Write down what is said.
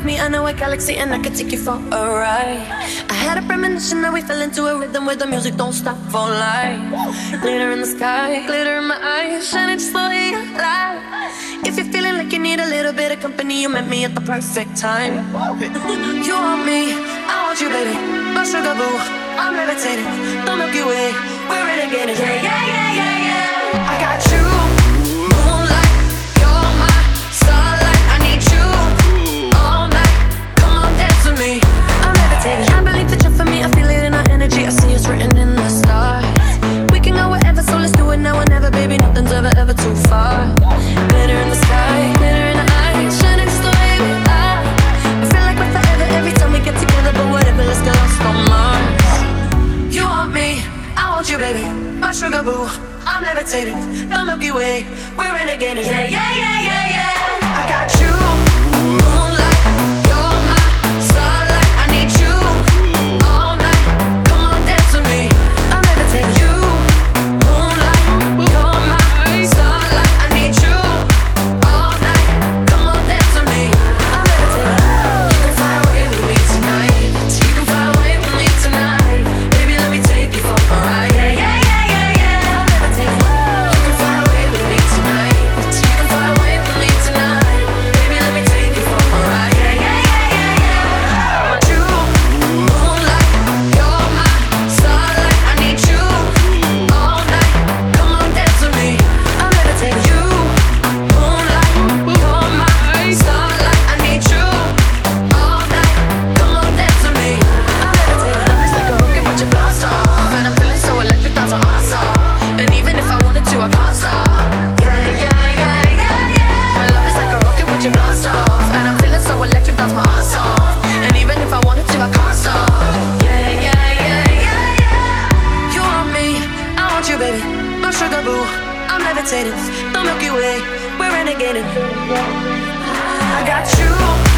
with me, I know a galaxy and I could take you for a ride. I had a premonition that we fell into a rhythm where the music don't stop for life. Glitter in the sky, glitter in my eyes, shining just the way. If you're feeling like you need a little bit of company, you met me at the perfect time. You want me, I want you, baby. My sugar boo, I'm levitating. The Milky my sugar boo. I'm levitating, the Milky Way. We're in again, yeah, yeah, yeah. meditating. The Milky Way, we're renegading. I got you.